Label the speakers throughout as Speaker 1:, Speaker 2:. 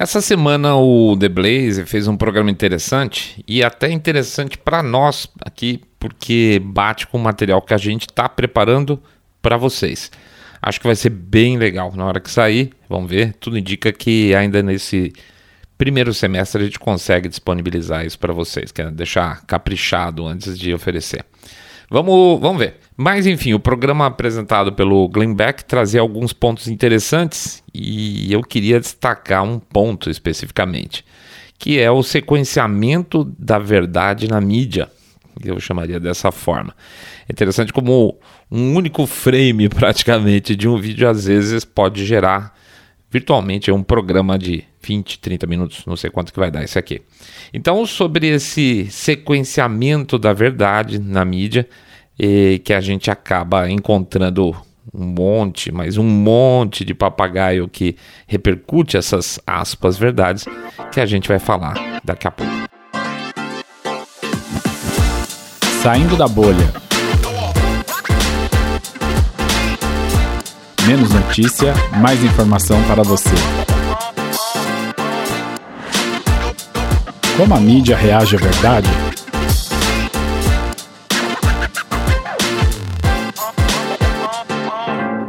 Speaker 1: Essa semana o The Blaze fez um programa interessante e até interessante para nós aqui, porque bate com o material que a gente está preparando para vocês. Acho que vai ser bem legal na hora que sair. Vamos ver. Tudo indica que ainda nesse primeiro semestre a gente consegue disponibilizar isso para vocês, quer deixar caprichado antes de oferecer. Vamos, vamos ver. Mas enfim, o programa apresentado pelo Glenn Beck trazia alguns pontos interessantes e eu queria destacar um ponto especificamente, que é o sequenciamento da verdade na mídia. Eu chamaria dessa forma. É interessante como um único frame praticamente de um vídeo às vezes pode gerar virtualmente um programa de 20, 30 minutos, não sei quanto que vai dar isso aqui. Então, sobre esse sequenciamento da verdade na mídia, e que a gente acaba encontrando um monte, mas um monte de papagaio que repercute essas aspas verdades, que a gente vai falar daqui a pouco.
Speaker 2: Saindo da bolha. Menos notícia, mais informação para você. Como a mídia reage à verdade?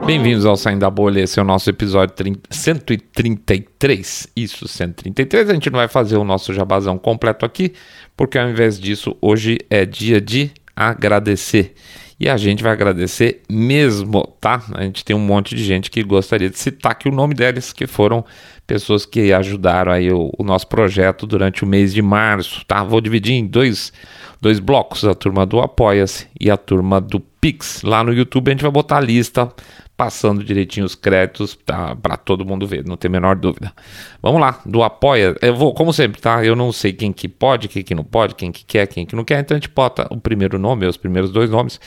Speaker 1: Bem-vindos ao Saindo da Bolha, esse é o nosso episódio 30, 133. Isso, 133. A gente não vai fazer o nosso jabazão completo aqui, porque ao invés disso, hoje é dia de agradecer. E a gente vai agradecer mesmo, tá? A gente tem um monte de gente que gostaria de citar aqui o nome deles, que foram pessoas que ajudaram aí o, o nosso projeto durante o mês de março, tá? Vou dividir em dois, dois blocos, a turma do Apoia-se e a turma do Pix. Lá no YouTube a gente vai botar a lista passando direitinho os créditos para todo mundo ver, não tem a menor dúvida. Vamos lá, do apoia, eu vou, como sempre, tá? Eu não sei quem que pode, quem que não pode, quem que quer, quem que não quer, então a gente bota o primeiro nome, os primeiros dois nomes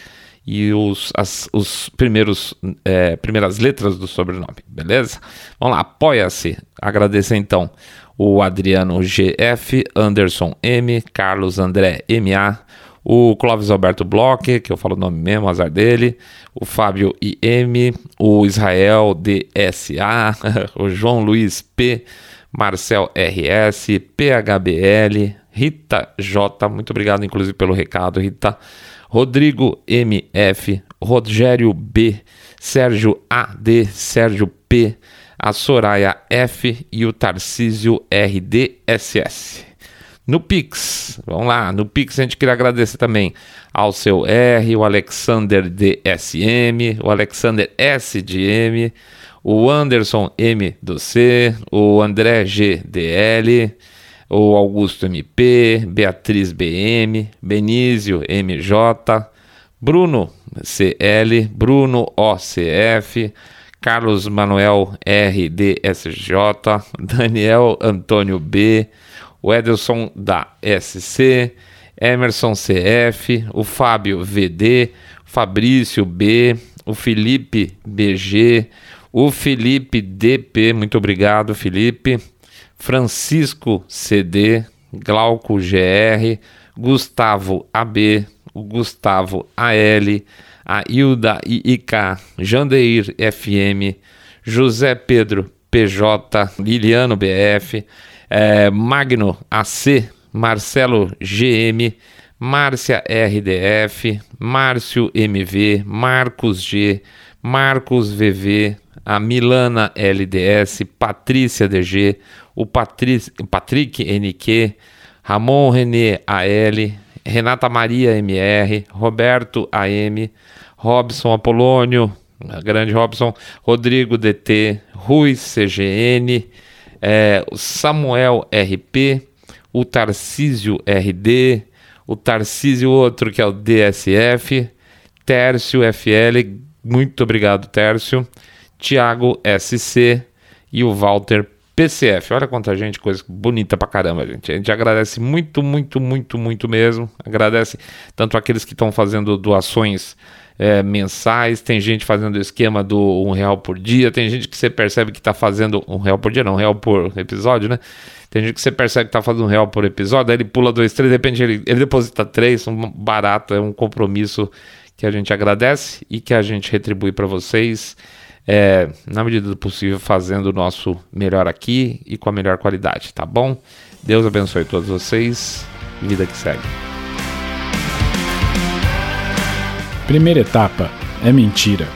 Speaker 1: e os, as, os primeiros é, primeiras letras do sobrenome, beleza? Vamos lá, apoia-se. Agradecer então o Adriano GF, Anderson M, Carlos André MA, o Clóvis Alberto Bloch, que eu falo o nome mesmo, azar dele, o Fábio IM, o Israel DSA, o João Luiz P, Marcel RS, PHBL, Rita J, muito obrigado inclusive pelo recado, Rita, Rodrigo MF, Rogério B, Sérgio AD, Sérgio P, a Soraya F e o Tarcísio RDSS. No Pix, vamos lá, no Pix a gente queria agradecer também ao seu R, o Alexander DSM, o Alexander SDM, o Anderson M do C, o André GDL, o Augusto MP, Beatriz BM, Benísio MJ, Bruno CL, Bruno OCF, Carlos Manuel RDSJ, Daniel Antônio B, o Edelson da SC, Emerson CF, o Fábio VD, Fabrício B, o Felipe BG, o Felipe DP, muito obrigado, Felipe, Francisco CD, Glauco GR, Gustavo AB, o Gustavo AL, a Hilda IIK, Jandeir FM, José Pedro PJ, Liliano BF, é, Magno AC, Marcelo GM, Márcia RDF, Márcio MV, Marcos G, Marcos VV, a Milana LDS, Patrícia DG, o Patric, Patrick NQ, Ramon René AL, Renata Maria MR, Roberto AM, Robson Apolônio, grande Robson, Rodrigo DT, Rui CGN, é, o Samuel RP, o Tarcísio RD, o Tarcísio outro que é o DSF, Tércio FL, muito obrigado Tércio, Tiago SC e o Walter PCF. Olha quanta gente, coisa bonita pra caramba, gente. A gente agradece muito, muito, muito, muito mesmo. Agradece tanto aqueles que estão fazendo doações é, mensais, tem gente fazendo o esquema do um real por dia, tem gente que você percebe que está fazendo um real por dia, não, um real por episódio, né? Tem gente que você percebe que está fazendo um real por episódio, aí ele pula dois, três, de repente ele, ele deposita três, um barato, é um compromisso que a gente agradece e que a gente retribui para vocês. é, na medida do possível, fazendo o nosso melhor aqui e com a melhor qualidade, tá bom? Deus abençoe todos vocês. Vida que segue.
Speaker 2: Primeira etapa é mentira.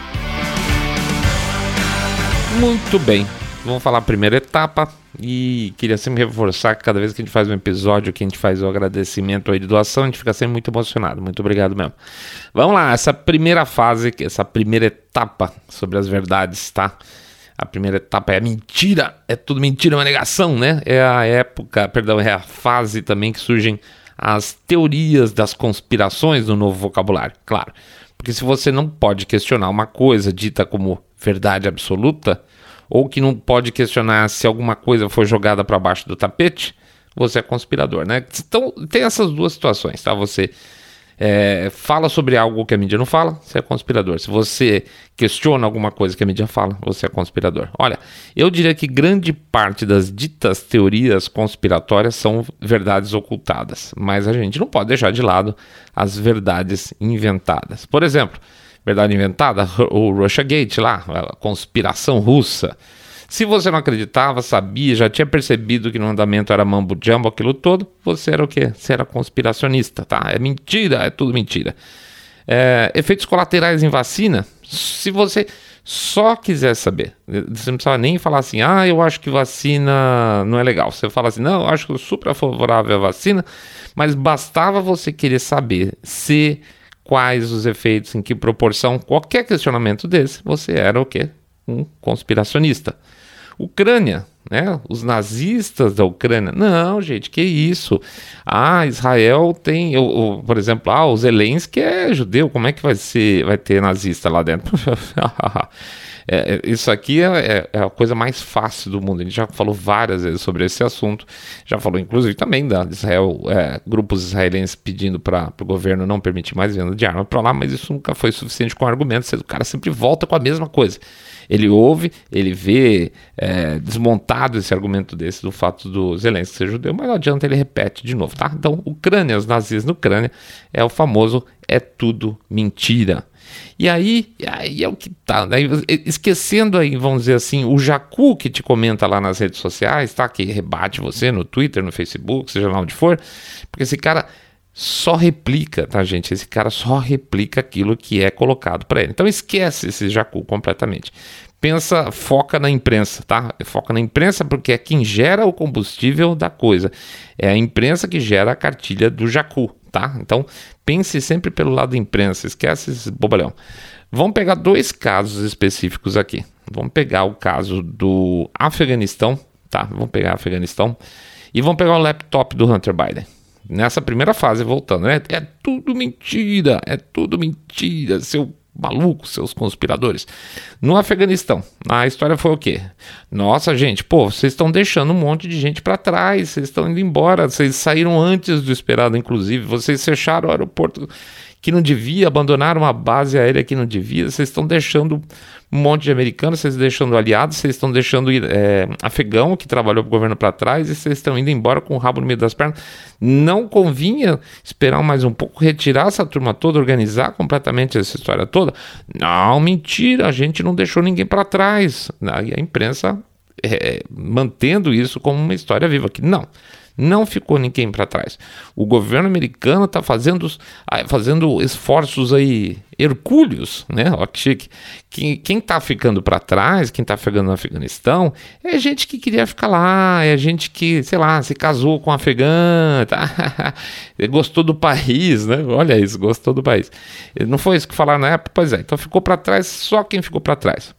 Speaker 1: Muito bem. Vamos falar a primeira etapa e queria sempre reforçar que cada vez que a gente faz um episódio que a gente faz o agradecimento aí de doação, a gente fica sempre muito emocionado. Muito obrigado mesmo. Vamos lá, essa primeira fase, essa primeira etapa sobre as verdades, tá? A primeira etapa é a mentira, é tudo mentira, é uma negação, né? É a época, perdão, é a fase também que surgem as teorias das conspirações no novo vocabulário, claro. Porque se você não pode questionar uma coisa dita como verdade absoluta, ou que não pode questionar se alguma coisa foi jogada para baixo do tapete, você é conspirador, né? Então tem essas duas situações, tá? Você é, fala sobre algo que a mídia não fala, você é conspirador. Se você questiona alguma coisa que a mídia fala, você é conspirador. Olha, eu diria que grande parte das ditas teorias conspiratórias são verdades ocultadas, mas a gente não pode deixar de lado as verdades inventadas. Por exemplo, verdade inventada, o Russiagate lá, a conspiração russa. Se você não acreditava, sabia, já tinha percebido que no andamento era mambo jumbo aquilo todo, você era o quê? Você era conspiracionista, tá? É mentira, é tudo mentira. É, efeitos colaterais em vacina, se você só quiser saber, você não precisava nem falar assim, ah, eu acho que vacina não é legal. Você fala assim, não, eu acho que eu super favorável à vacina, mas bastava você querer saber se quais os efeitos, em que proporção, qualquer questionamento desse, você era o quê? Um conspiracionista. Ucrânia, né? Os nazistas da Ucrânia. Não, gente, que isso? Ah, Israel tem, o, por exemplo, ah, o Zelensky é judeu, como é que vai ser, vai ter nazista lá dentro? É, é, isso aqui é, é, é, a coisa mais fácil do mundo. A gente já falou várias vezes sobre esse assunto. Já falou, inclusive, também da Israel, é, grupos israelenses pedindo para o governo não permitir mais venda de arma para lá, mas isso nunca foi suficiente com argumentos. O cara sempre volta com a mesma coisa. Ele ouve, ele vê é, desmontado esse argumento desse do fato do Zelensky ser judeu, mas não adianta, ele repete de novo, tá? Então, Ucrânia, os nazis na Ucrânia, é o famoso é tudo mentira. E aí, aí é o que tá, né? esquecendo aí, vamos dizer assim, o Jacu que te comenta lá nas redes sociais, tá? Que rebate você no Twitter, no Facebook, seja lá onde for, porque esse cara só replica, tá, gente? Esse cara só replica aquilo que é colocado para ele. Então esquece esse Jacu completamente. Pensa, foca na imprensa, tá? Foca na imprensa porque é quem gera o combustível da coisa. É a imprensa que gera a cartilha do Jacu, tá? Então pense sempre pelo lado da imprensa, esquece esse bobalhão. Vamos pegar dois casos específicos aqui. Vamos pegar o caso do Afeganistão, tá? Vamos pegar o Afeganistão e vamos pegar o laptop do Hunter Biden nessa primeira fase, voltando, né? É tudo mentira, é tudo mentira, seu maluco, seus conspiradores. No Afeganistão, a história foi o quê? Nossa, gente, pô, vocês estão deixando um monte de gente para trás, vocês estão indo embora, vocês saíram antes do esperado, inclusive, vocês fecharam o aeroporto que não devia, abandonaram uma base aérea que não devia, vocês estão deixando um monte de americanos, vocês deixando aliados, vocês estão deixando é, afegão que trabalhou para o governo para trás e vocês estão indo embora com o rabo no meio das pernas. Não convinha esperar mais um pouco, retirar essa turma toda, organizar completamente essa história toda? Não, mentira, a gente não deixou ninguém para trás. E a imprensa é, mantendo isso como uma história viva aqui. Não. Não ficou ninguém para trás. O governo americano está fazendo, fazendo esforços aí hercúleos, né? Ó, que chique. Quem está ficando para trás, quem está ficando no Afeganistão, é gente que queria ficar lá, é gente que, sei lá, se casou com um afegã, tá? gostou do país, né? Olha isso, gostou do país. Não foi isso que falaram na época? Pois é, então ficou para trás só quem ficou para trás.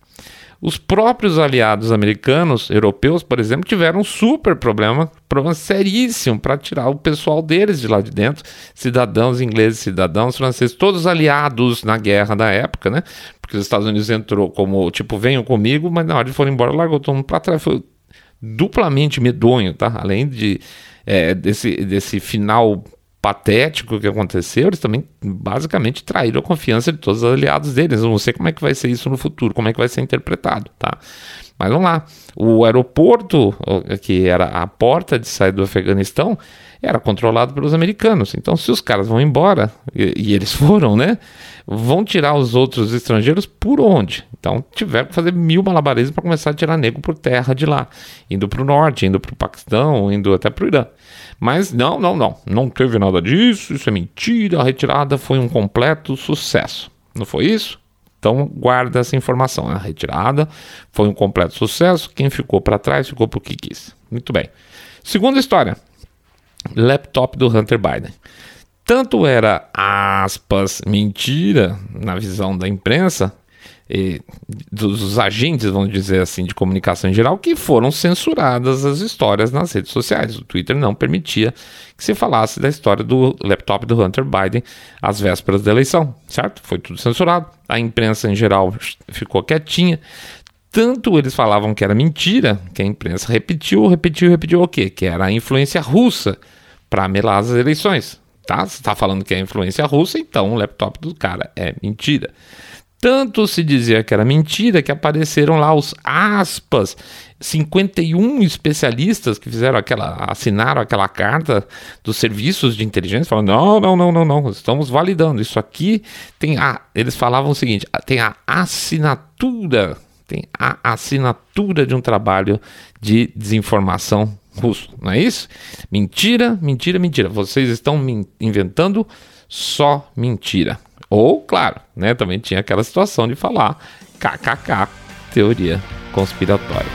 Speaker 1: Os próprios aliados americanos, europeus, por exemplo, tiveram um super problema, problema seríssimo para tirar o pessoal deles de lá de dentro, cidadãos ingleses, cidadãos franceses, todos aliados na guerra da época, né? Porque os Estados Unidos entrou como tipo, venham comigo, mas na hora de foram embora, largou todo mundo para trás. Foi duplamente medonho, tá? Além de, é, desse, desse final patético que aconteceu, eles também basicamente traíram a confiança de todos os aliados deles. Eu não sei como é que vai ser isso no futuro, como é que vai ser interpretado, tá? Mas vamos lá, o aeroporto, que era a porta de saída do Afeganistão, era controlado pelos americanos. Então, se os caras vão embora, e, e, eles foram, né? Vão tirar os outros estrangeiros por onde? Então, tiveram que fazer mil malabarismos para começar a tirar nego por terra de lá, indo para o norte, indo para o Paquistão, indo até para o Irã. Mas não, não, não, não teve nada disso, isso é mentira, a retirada foi um completo sucesso. Não foi isso? Então guarda essa informação. A retirada foi um completo sucesso. Quem ficou para trás ficou porque quis. Muito bem. Segunda história: laptop do Hunter Biden. Tanto era aspas mentira na visão da imprensa e dos agentes, vamos dizer assim, de comunicação em geral, que foram censuradas as histórias nas redes sociais. O Twitter não permitia que se falasse da história do laptop do Hunter Biden às vésperas da eleição, certo? Foi tudo censurado. A imprensa em geral ficou quietinha. Tanto eles falavam que era mentira, que a imprensa repetiu, repetiu, repetiu o quê? Que era a influência russa para melar as eleições. Tá? Você está falando que é influência russa, então o laptop do cara é mentira. Tanto se dizia que era mentira que apareceram lá os aspas, 51 especialistas que fizeram aquela, assinaram aquela carta dos serviços de inteligência, falando: não, não, não, não, não, estamos validando. Isso aqui tem a. Eles falavam o seguinte: tem a assinatura, tem a assinatura de um trabalho de desinformação russo, não é isso? Mentira, mentira, mentira. Vocês estão inventando só mentira. Ou, claro, né, também tinha aquela situação de falar kkk, teoria conspiratória.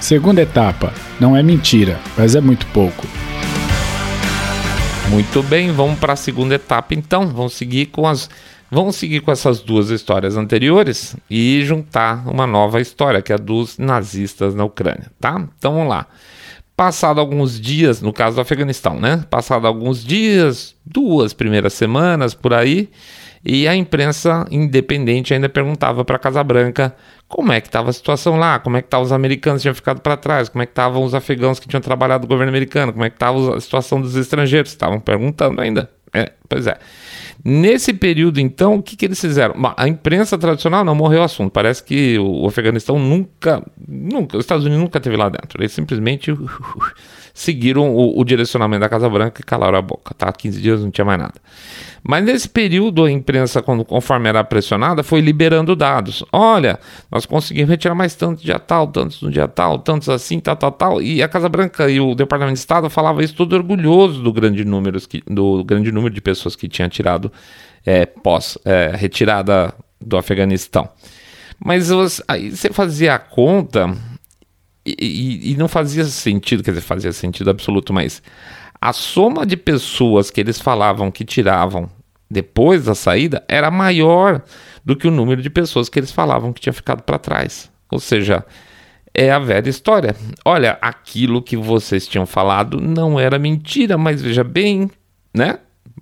Speaker 2: Segunda etapa, não é mentira, mas é muito pouco.
Speaker 1: Muito bem, vamos para a segunda etapa então. Vamos seguir com as Vamos seguir com essas duas histórias anteriores e juntar uma nova história, que é a dos nazistas na Ucrânia, tá? Então vamos lá. Passado alguns dias, no caso do Afeganistão, né? Passado alguns dias, duas primeiras semanas por aí, e a imprensa independente ainda perguntava para a Casa Branca como é que estava a situação lá, como é que estavam os americanos que tinham ficado para trás, como é que estavam os afegãos que tinham trabalhado no governo americano, como é que estava a situação dos estrangeiros, estavam perguntando ainda. É, pois é. Nesse período, então, o que, que eles fizeram? A imprensa tradicional não morreu o assunto. Parece que o Afeganistão nunca, nunca, os Estados Unidos nunca teve lá dentro. Eles simplesmente seguiram o, o, direcionamento da Casa Branca e calaram a boca, tá? 15 dias não tinha mais nada. Mas nesse período, a imprensa, quando, conforme era pressionada, foi liberando dados. Olha, nós conseguimos retirar mais tantos dia tal, tantos no dia tal, tantos assim, tal, tal, tal. E a Casa Branca e o Departamento de Estado falavam isso todo orgulhoso do grande número, do grande número de pessoas que tinha tirado é, pós é, retirada do Afeganistão. Mas aí você fazia a conta e, e, não fazia sentido, quer dizer, fazia sentido absoluto, mas a soma de pessoas que eles falavam que tiravam depois da saída era maior do que o número de pessoas que eles falavam que tinha ficado para trás. Ou seja, é a velha história. Olha, aquilo que vocês tinham falado não era mentira, mas veja bem, né?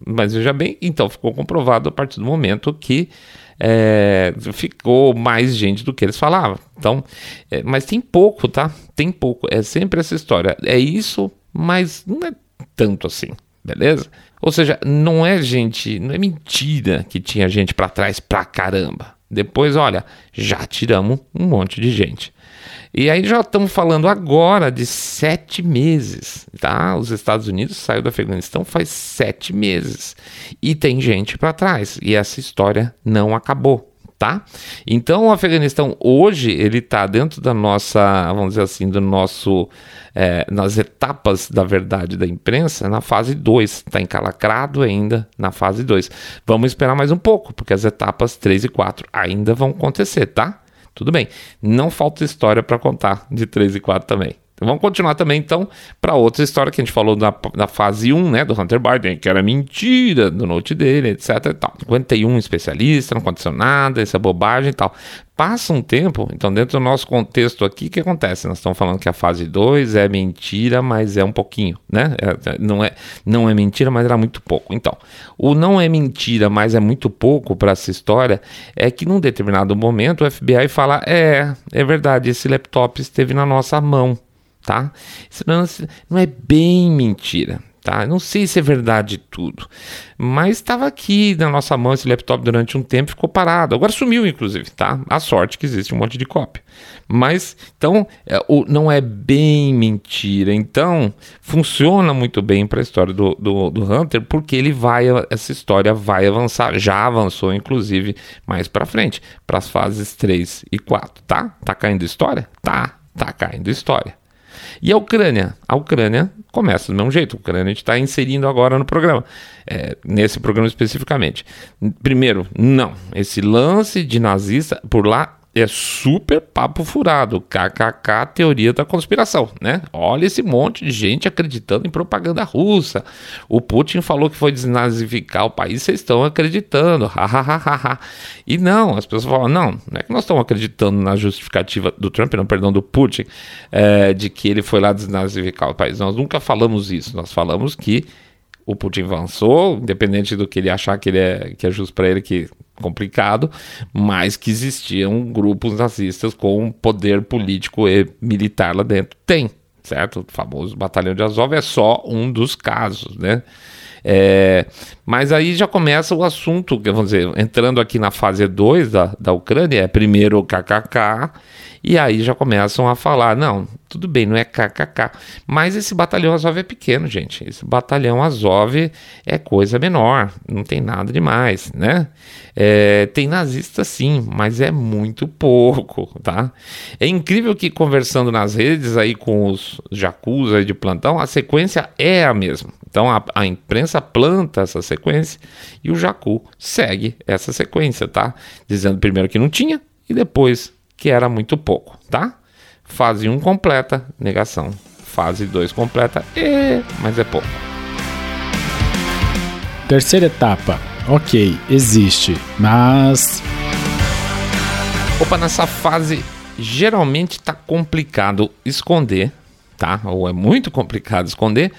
Speaker 1: Mas veja bem, então ficou comprovado a partir do momento que é, ficou mais gente do que eles falavam. Então, é, mas tem pouco, tá? Tem pouco. É sempre essa história. É isso, mas não é tanto assim, beleza? Ou seja, não é gente, não é mentira que tinha gente para trás pra caramba. Depois, olha, já tiramos um monte de gente. E aí já estamos falando agora de sete meses, tá? Os Estados Unidos saiu do Afeganistão faz sete meses e tem gente para trás e essa história não acabou. Tá? Então o Afeganistão hoje ele está dentro da nossa, vamos dizer assim, do nosso é, nas etapas da verdade da imprensa na fase 2, está encalacrado ainda na fase 2. Vamos esperar mais um pouco, porque as etapas 3 e 4 ainda vão acontecer, tá? Tudo bem. Não falta história para contar de 3 e 4 também. Vamos continuar também, então, para outra história que a gente falou na, na fase 1, né, do Hunter Biden, que era mentira do note dele, etc e tal. 51 especialista, não aconteceu nada, essa é bobagem e tal. Passa um tempo, então, dentro do nosso contexto aqui, o que acontece? Nós estamos falando que a fase 2 é mentira, mas é um pouquinho, né? É, é, não, é, não é mentira, mas era muito pouco. Então, o não é mentira, mas é muito pouco para essa história é que num determinado momento o FBI fala: é, é verdade, esse laptop esteve na nossa mão tá? Isso não, não é bem mentira, tá? Não sei se é verdade tudo, mas estava aqui na nossa mão esse laptop durante um tempo, ficou parado. Agora sumiu, inclusive, tá? A sorte que existe um monte de cópia. Mas então é, não é bem mentira. Então funciona muito bem para a história do, do, do, Hunter, porque ele vai, essa história vai avançar, já avançou, inclusive, mais para frente, para as fases 3 e 4, tá? Tá caindo história? Tá, tá caindo história. E a Ucrânia? A Ucrânia começa do mesmo jeito. A Ucrânia a gente está inserindo agora no programa, é, nesse programa especificamente. Primeiro, não. Esse lance de nazista por lá é super papo furado. KKK, teoria da conspiração, né? Olha esse monte de gente acreditando em propaganda russa. O Putin falou que foi desnazificar o país, vocês estão acreditando. e não, as pessoas falam, não, não é que nós estamos acreditando na justificativa do Trump, não, perdão, do Putin, é, de que ele foi lá desnazificar o país. Nós nunca falamos isso. Nós falamos que o Putin avançou, independente do que ele achar que, ele é, que é justo para ele, que complicado, mas que existiam grupos nazistas com poder político e militar lá dentro. Tem, certo? O famoso Batalhão de Azov é só um dos casos, né? É, mas aí já começa o assunto, vamos dizer, entrando aqui na fase 2 da, da Ucrânia, é primeiro o KKK, e aí já começam a falar: não, tudo bem, não é KKK. Mas esse batalhão Azov é pequeno, gente. Esse batalhão Azov é coisa menor, não tem nada demais, né? É, tem nazista sim, mas é muito pouco, tá? É incrível que conversando nas redes aí com os jacus aí de plantão, a sequência é a mesma. Então a, a imprensa planta essa sequência e o jacu segue essa sequência, tá? Dizendo primeiro que não tinha e depois que era muito pouco, tá? Fase 1 completa, negação. Fase 2 completa, e... mas é pouco.
Speaker 2: Terceira etapa. Ok, existe, mas.
Speaker 1: Opa, nessa fase geralmente tá complicado esconder, tá? Ou é muito complicado esconder,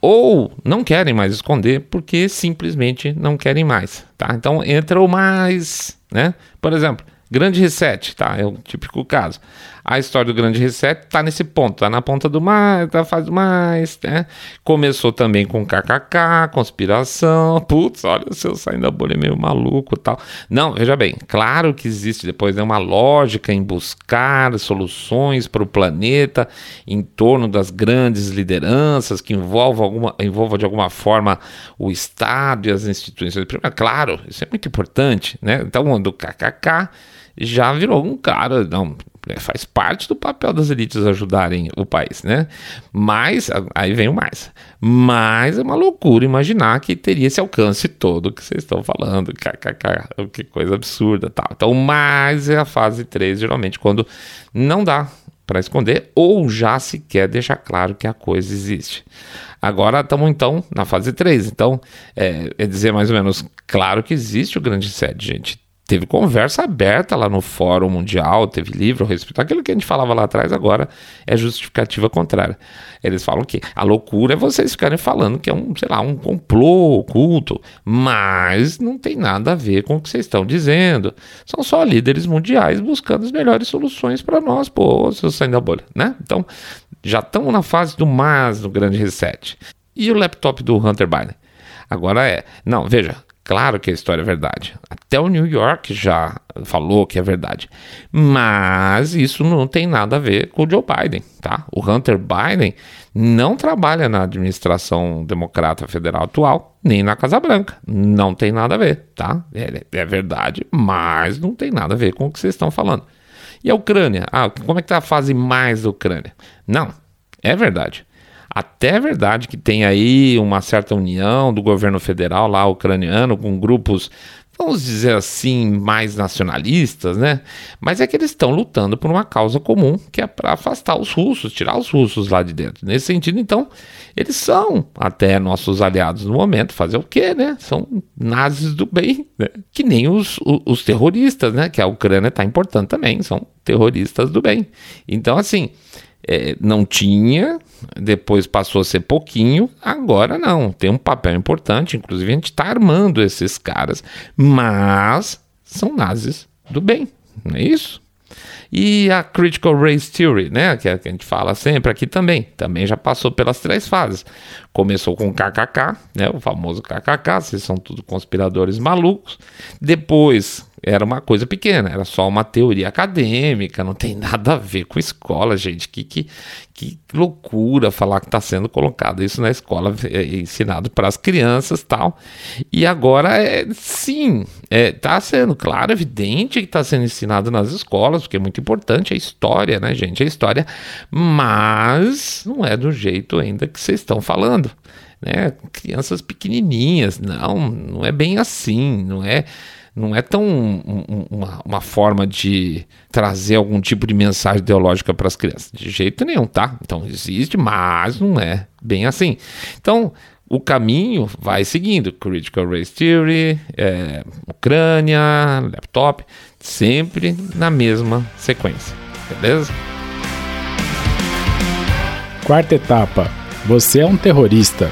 Speaker 1: ou não querem mais esconder porque simplesmente não querem mais, tá? Então entra o mais, né? Por exemplo, Grande reset, tá? É o típico caso. A história do grande reset tá nesse ponto, tá na ponta do mais, tá faz mais, né? Começou também com KKK, conspiração. Putz, olha o seu saindo da bolha meio maluco tal. Não, veja bem, claro que existe depois né, uma lógica em buscar soluções para o planeta em torno das grandes lideranças que envolvam, alguma, envolvam de alguma forma o Estado e as instituições. Claro, isso é muito importante, né? Então, do KKK já virou um cara, não, é, faz parte do papel das elites ajudarem o país, né? Mas, aí vem o mais. Mas é uma loucura imaginar que teria esse alcance todo que vocês estão falando, kkk, que coisa absurda tal. Então, mais é a fase 3, geralmente, quando não dá para esconder ou já se quer deixar claro que a coisa existe. Agora estamos então na fase 3. Então, é, é dizer mais ou menos, claro que existe o grande sede, gente teve conversa aberta lá no Fórum Mundial, teve livro a respeito. Aquilo que a gente falava lá atrás agora é justificativa contrária. Eles falam que a loucura é vocês ficarem falando que é um, sei lá, um complô oculto, mas não tem nada a ver com o que vocês estão dizendo. São só líderes mundiais buscando as melhores soluções para nós, pô, seus saindo da bolha, né? Então, já estamos na fase do mais no grande reset. E o laptop do Hunter Biden? Agora é, não, veja, Claro que a história é verdade. Até o New York já falou que é verdade. Mas isso não tem nada a ver com o Joe Biden, tá? O Hunter Biden não trabalha na administração democrata federal atual, nem na Casa Branca. Não tem nada a ver, tá? É, é verdade, mas não tem nada a ver com o que vocês estão falando. E a Ucrânia? Ah, como é que tá a fase mais da Ucrânia? Não, é verdade. Até é verdade que tem aí uma certa união do governo federal lá ucraniano com grupos, vamos dizer assim, mais nacionalistas, né? Mas é que eles estão lutando por uma causa comum, que é para afastar os russos, tirar os russos lá de dentro. Nesse sentido, então, eles são até nossos aliados no momento. Fazer o quê, né? São nazis do bem, né? que nem os, os, os terroristas, né? Que a Ucrânia está importando também, são terroristas do bem. Então, assim é, não tinha, depois passou a ser pouquinho, agora não, tem um papel importante, inclusive a gente está armando esses caras, mas são nazis do bem, não é isso? E a Critical Race Theory, né, que, é, a gente fala sempre aqui também, também já passou pelas três fases. Começou com KKK, né, o famoso KKK, vocês são tudo conspiradores malucos. Depois era uma coisa pequena, era só uma teoria acadêmica, não tem nada a ver com escola, gente. Que, que, que loucura falar que está sendo colocado isso na escola, é, ensinado para as crianças tal. E agora, é, sim, está é, tá sendo, claro, evidente que está sendo ensinado nas escolas, porque é muito importante a história, né, gente? A história, mas não é do jeito ainda que vocês estão falando. Né? Crianças pequenininhas, não, não é bem assim, não é não é tão um, uma, uma, forma de trazer algum tipo de mensagem ideológica para as crianças. De jeito nenhum, tá? Então existe, mas não é bem assim. Então o caminho vai seguindo: Critical Race Theory, é, Ucrânia, laptop, sempre na mesma sequência. Beleza?
Speaker 2: Quarta etapa: Você é um terrorista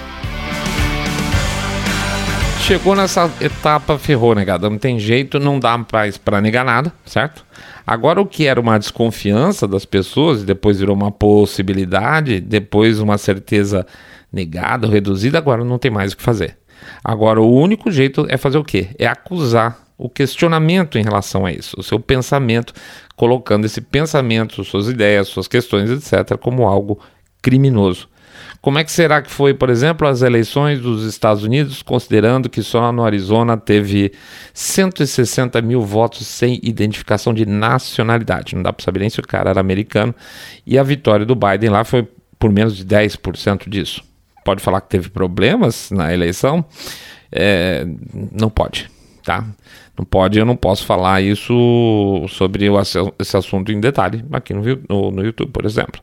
Speaker 1: chegou nessa etapa, ferrou, negada. Não tem jeito, não dá mais para negar nada, certo? Agora, o que era uma desconfiança das pessoas, depois virou uma possibilidade, depois uma certeza negada reduzida, agora não tem mais o que fazer. Agora, o único jeito é fazer o quê? É acusar o questionamento em relação a isso, o seu pensamento, colocando esse pensamento, suas ideias, suas questões, etc., como algo criminoso. Como é que será que foi, por exemplo, as eleições dos Estados Unidos, considerando que só no Arizona teve 160 mil votos sem identificação de nacionalidade? Não dá para saber nem se o cara era americano. E a vitória do Biden lá foi por menos de 10% disso. Pode falar que teve problemas na eleição? É, não pode, tá? Não pode, eu não posso falar isso sobre o, esse assunto em detalhe aqui no, no, no, YouTube, por exemplo.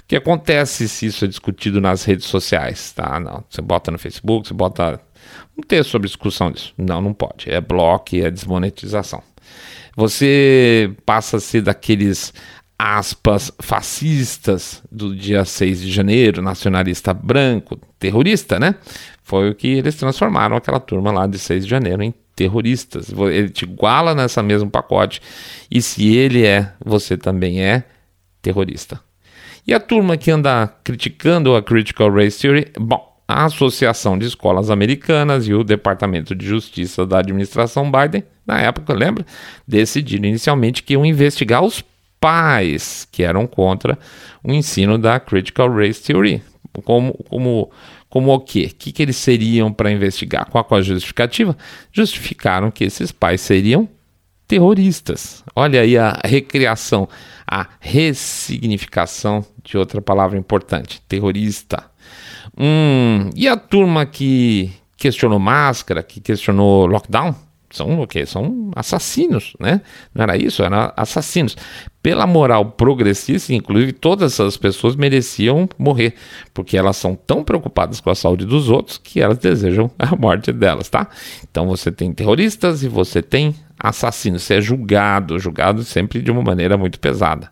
Speaker 1: O que acontece se isso é discutido nas redes sociais? Tá? Não, você bota no Facebook, você bota um texto sobre discussão disso. Não, não pode. É bloco, é desmonetização. Você passa a ser daqueles aspas fascistas do dia 6 de janeiro, nacionalista branco, terrorista, né? Foi o que eles transformaram aquela turma lá de 6 de janeiro em terroristas. Ele te iguala nessa mesmo pacote. E se ele é, você também é terrorista. E a turma que anda criticando a Critical Race Theory, bom, a Associação de Escolas Americanas e o Departamento de Justiça da administração Biden, na época, lembra? Decidiram inicialmente que iam investigar os pais que eram contra o ensino da Critical Race Theory. Como, como como o quê? O que, que eles seriam para investigar? Qual a justificativa? Justificaram que esses pais seriam terroristas. Olha aí a recriação, a ressignificação de outra palavra importante: terrorista. Hum, e a turma que questionou máscara, que questionou lockdown? São o quê? São assassinos, né? Não era isso? Eram assassinos pela moral progressista, inclusive todas essas pessoas mereciam morrer, porque elas são tão preocupadas com a saúde dos outros que elas desejam a morte delas, tá? Então você tem terroristas e você tem assassino, você é julgado, julgado sempre de uma maneira muito pesada.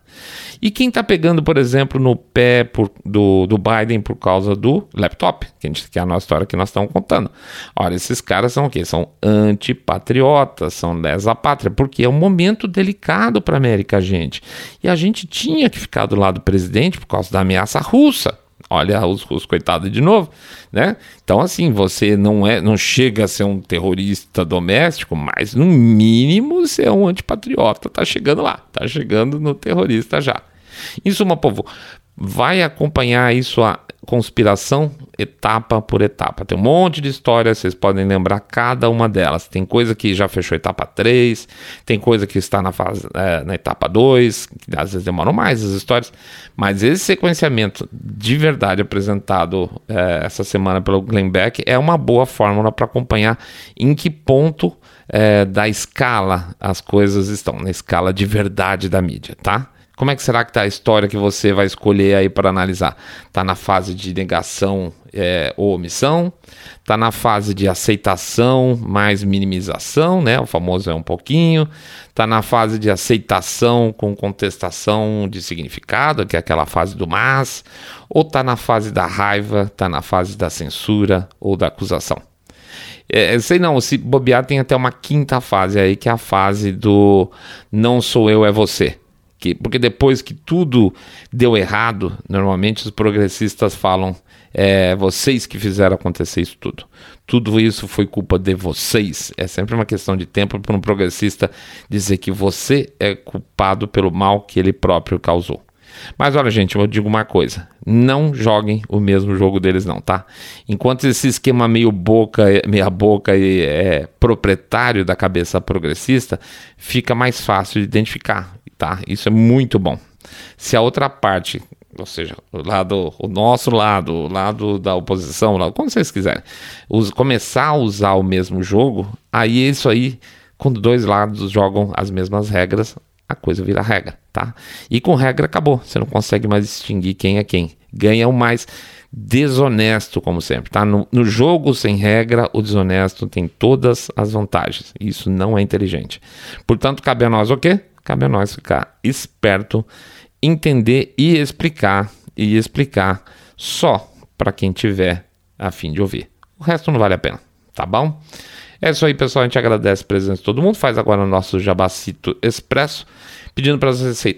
Speaker 1: E quem está pegando, por exemplo, no pé por, do, do Biden por causa do laptop, que, a gente, que é a nossa história que nós estamos contando. Olha, esses caras são o quê? São antipatriotas, são lesa pátria, porque é um momento delicado para a América, gente. E a gente tinha que ficar do lado do presidente por causa da ameaça russa. Olha os, os coitados de novo, né? Então assim, você não é, não chega a ser um terrorista doméstico, mas no mínimo você é um antipatriota, tá chegando lá, tá chegando no terrorista já. Em suma, povo, vai acompanhar isso a conspiração etapa por etapa. Tem um monte de histórias, vocês podem lembrar cada uma delas. Tem coisa que já fechou etapa 3, tem coisa que está na, fase, é, na etapa 2, que às vezes demoram mais as histórias, mas esse sequenciamento de verdade apresentado é, essa semana pelo Glenn Beck é uma boa fórmula para acompanhar em que ponto é, da escala as coisas estão, na escala de verdade da mídia, tá? Como é que será que está a história que você vai escolher aí para analisar? Está na fase de negação é, ou omissão? Está na fase de aceitação mais minimização, né? O famoso é um pouquinho. Está na fase de aceitação com contestação de significado, que é aquela fase do mas. Ou está na fase da raiva, está na fase da censura ou da acusação? É, sei não, se bobear tem até uma quinta fase aí, que é a fase do não sou eu, é você Que, porque depois que tudo deu errado, normalmente os progressistas falam: é vocês que fizeram acontecer isso tudo. Tudo isso foi culpa de vocês. É sempre uma questão de tempo para um progressista dizer que você é culpado pelo mal que ele próprio causou. Mas olha, gente, eu digo uma coisa: não joguem o mesmo jogo deles, não, tá? Enquanto esse esquema meio boca, meia boca e é proprietário da cabeça progressista, fica mais fácil de identificar, tá? Isso é muito bom. Se a outra parte, ou seja, o lado, o nosso lado, o lado da oposição, lado, como vocês quiserem, us, começar a usar o mesmo jogo, aí é isso aí, quando dois lados jogam as mesmas regras, a coisa vira regra, tá? E com regra acabou, você não consegue mais distinguir quem é quem. Ganha o mais desonesto, como sempre, tá? No, no, jogo sem regra, o desonesto tem todas as vantagens. Isso não é inteligente. Portanto, cabe a nós o quê? Cabe a nós ficar esperto, entender e explicar, e explicar só para quem tiver a fim de ouvir. O resto não vale a pena, tá bom? É isso aí, pessoal. A gente agradece a presença de todo mundo. Faz agora o nosso Jabacito Expresso. Pedindo para vocês.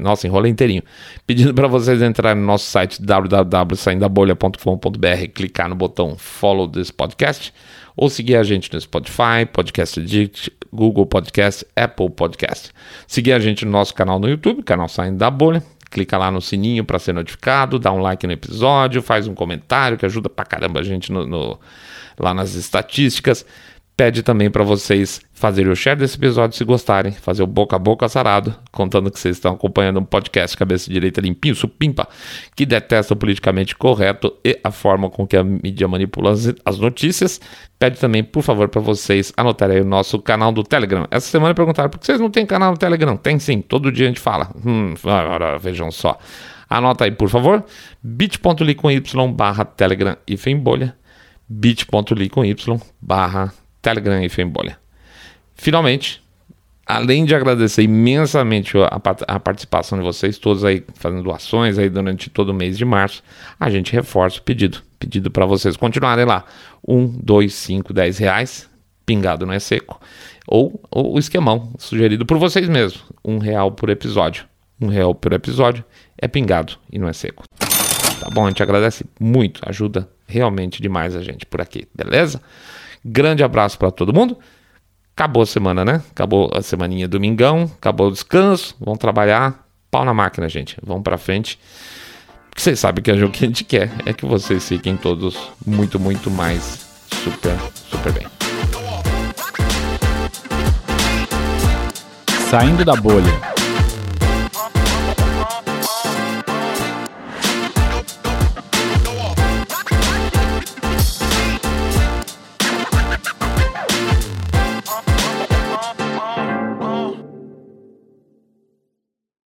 Speaker 1: Nossa, enrola inteirinho. Pedindo para vocês entrarem no nosso site www.saindabolha.com.br, clicar no botão Follow this podcast ou seguir a gente no Spotify, Podcast Addict, Google Podcast, Apple Podcast. Seguir a gente no nosso canal no YouTube, canal Saindo da Bolha. Clica lá no sininho para ser notificado, dá um like no episódio, faz um comentário que ajuda pra caramba a gente no, no lá nas estatísticas. Pede também para vocês fazerem o share desse episódio se gostarem, fazer o boca a boca sarado, contando que vocês estão acompanhando um podcast Cabeça Direita Limpinho, supimpa, que detesta o politicamente correto e a forma com que a mídia manipula as notícias. Pede também, por favor, para vocês anotarem o nosso canal do Telegram. Essa semana perguntaram por que vocês não têm canal no Telegram? Tem sim, todo dia a gente fala. Hum, agora vejam só. Anota aí, por favor, bit.ly com y barra Telegram e bolha bit.ly com y barra telegram e fembolha. Finalmente, além de agradecer imensamente a, a, participação de vocês todos aí fazendo doações aí durante todo o mês de março, a gente reforça o pedido. Pedido para vocês continuarem lá. Um, dois, cinco, dez reais, pingado não é seco. Ou, ou o esquemão, sugerido por vocês mesmos. Um real por episódio. Um real por episódio é pingado e não é seco. Tá bom? A gente agradece muito, ajuda realmente demais a gente por aqui, beleza? Grande abraço para todo mundo. Acabou a semana, né? Acabou a semaninha domingão, acabou o descanso, vamos trabalhar, pau na máquina, gente. Vamos para frente. Porque vocês sabem que é o que a gente quer é que vocês fiquem todos muito, muito mais super, super bem.
Speaker 2: Saindo da bolha.